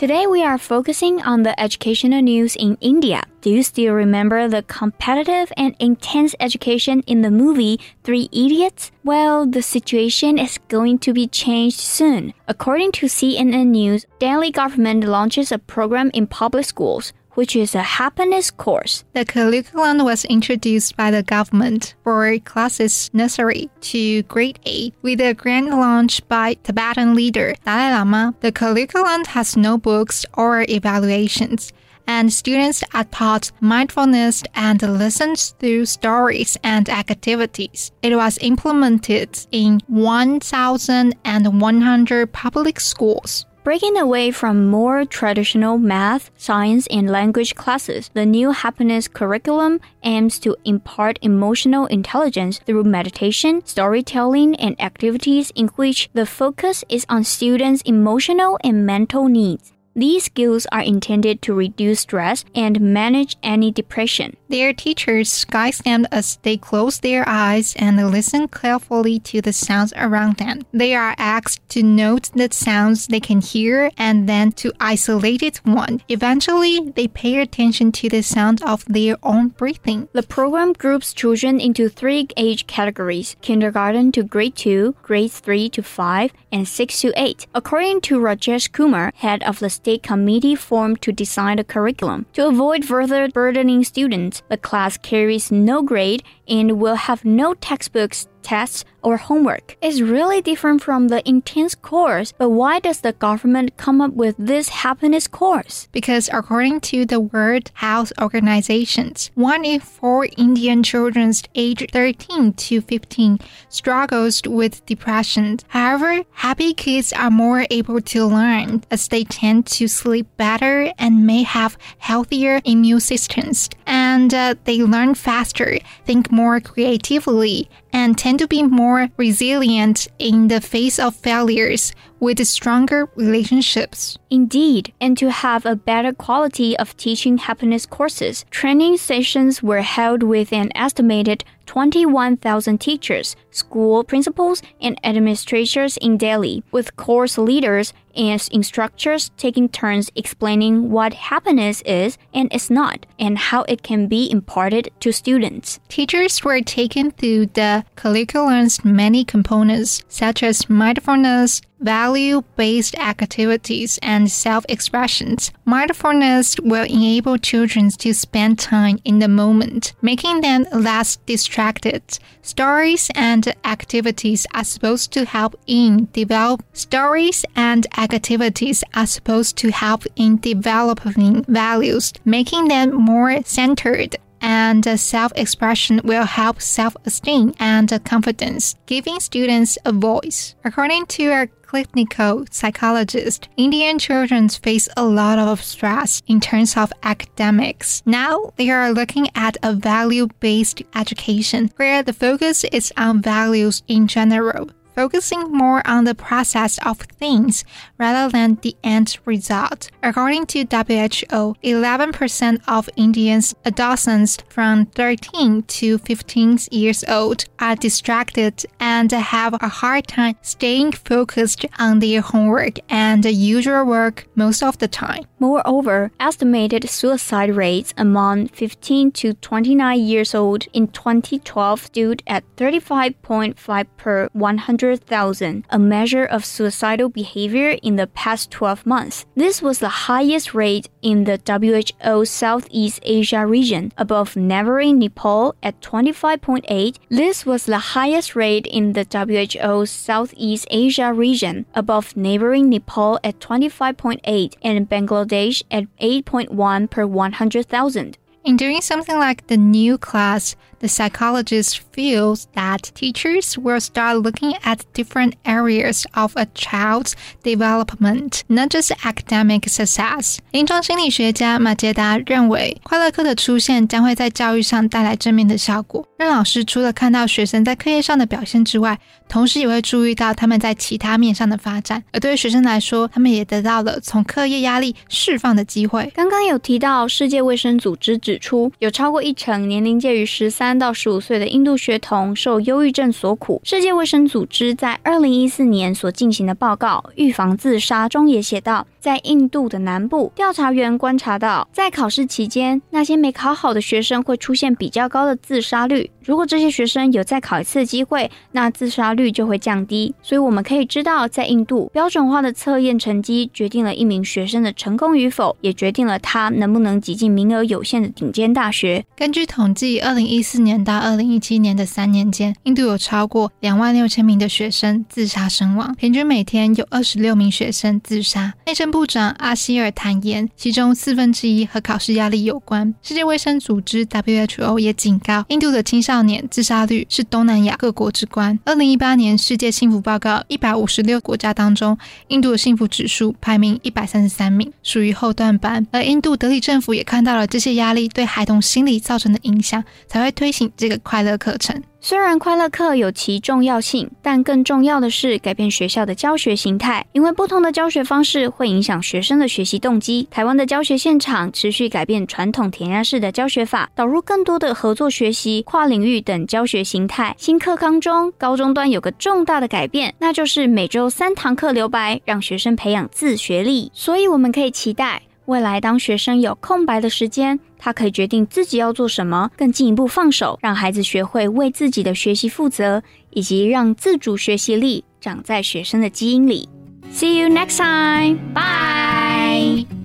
Today we are focusing on the educational news in India. Do you still remember the competitive and intense education in the movie Three Idiots? Well, the situation is going to be changed soon. According to CNN News, Delhi government launches a program in public schools which is a happiness course. The curriculum was introduced by the government for classes nursery to grade 8 with a grand launch by Tibetan leader Dalai Lama. The curriculum has no books or evaluations and students are taught mindfulness and lessons through stories and activities. It was implemented in 1,100 public schools. Breaking away from more traditional math, science, and language classes, the new happiness curriculum aims to impart emotional intelligence through meditation, storytelling, and activities in which the focus is on students' emotional and mental needs. These skills are intended to reduce stress and manage any depression. Their teachers guide them as they close their eyes and listen carefully to the sounds around them. They are asked to note the sounds they can hear and then to isolate it one. Eventually, they pay attention to the sound of their own breathing. The program groups children into three age categories kindergarten to grade 2, grades 3 to 5, and 6 to 8. According to Rajesh Kumar, head of the state committee formed to design the curriculum. To avoid further burdening students, the class carries no grade and will have no textbooks tests, or homework. It's really different from the intense course, but why does the government come up with this happiness course? Because according to the World Health Organizations, one in four Indian children aged 13 to 15 struggles with depression. However, happy kids are more able to learn as they tend to sleep better and may have healthier immune systems. And uh, they learn faster, think more creatively, and tend to be more resilient in the face of failures with stronger relationships. Indeed, and to have a better quality of teaching happiness courses, training sessions were held with an estimated 21,000 teachers, school principals, and administrators in Delhi, with course leaders and instructors taking turns explaining what happiness is and is not, and how it can be imparted to students. Teachers were taken through the curriculum's many components, such as mindfulness, value based activities, and self expressions. Mindfulness will enable children to spend time in the moment, making them less distracted. Stories and activities are supposed to help in develop stories and activities are supposed to help in developing values, making them more centered and self expression will help self esteem and confidence, giving students a voice. According to a clinical psychologist, Indian children face a lot of stress in terms of academics. Now they are looking at a value based education where the focus is on values in general focusing more on the process of things rather than the end result. According to WHO, 11% of Indians adolescents from 13 to 15 years old are distracted and have a hard time staying focused on their homework and usual work most of the time. Moreover, estimated suicide rates among 15 to 29 years old in 2012 stood at 35.5 per 100 100,000, a measure of suicidal behavior in the past 12 months. This was the highest rate in the WHO Southeast Asia region, above neighboring Nepal at 25.8. This was the highest rate in the WHO Southeast Asia region, above neighboring Nepal at 25.8 and Bangladesh at 8.1 per 100,000. In doing something like the new class, the psychologist feels that teachers will start looking at different areas of a child's development, not just academic success. 临床心理学家马杰达认为，快乐课的出现将会在教育上带来正面的效果。 任老师除了看到学生在课业上的表现之外，同时也会注意到他们在其他面上的发展。而对于学生来说，他们也得到了从课业压力释放的机会。刚刚有提到，世界卫生组织指出，有超过一成年龄介于十三到十五岁的印度学童受忧郁症所苦。世界卫生组织在二零一四年所进行的报告《预防自杀》中也写道，在印度的南部，调查员观察到，在考试期间，那些没考好的学生会出现比较高的自杀率。如果这些学生有再考一次机会，那自杀率就会降低。所以我们可以知道，在印度，标准化的测验成绩决定了一名学生的成功与否，也决定了他能不能挤进名额有限的顶尖大学。根据统计，二零一四年到二零一七年的三年间，印度有超过两万六千名的学生自杀身亡，平均每天有二十六名学生自杀。内政部长阿希尔坦言，其中四分之一和考试压力有关。世界卫生组织 WHO 也警告，印度的青少年自杀率是东南亚各国之冠。二零一八年世界幸福报告一百五十六国家当中，印度的幸福指数排名一百三十三名，属于后段班。而印度德里政府也看到了这些压力对孩童心理造成的影响，才会推行这个快乐课程。虽然快乐课有其重要性，但更重要的是改变学校的教学形态，因为不同的教学方式会影响学生的学习动机。台湾的教学现场持续改变传统填鸭式的教学法，导入更多的合作学习、跨领域等教学形态。新课纲中，高中端有个重大的改变，那就是每周三堂课留白，让学生培养自学力。所以我们可以期待。未来，当学生有空白的时间，他可以决定自己要做什么，更进一步放手，让孩子学会为自己的学习负责，以及让自主学习力长在学生的基因里。See you next time. Bye.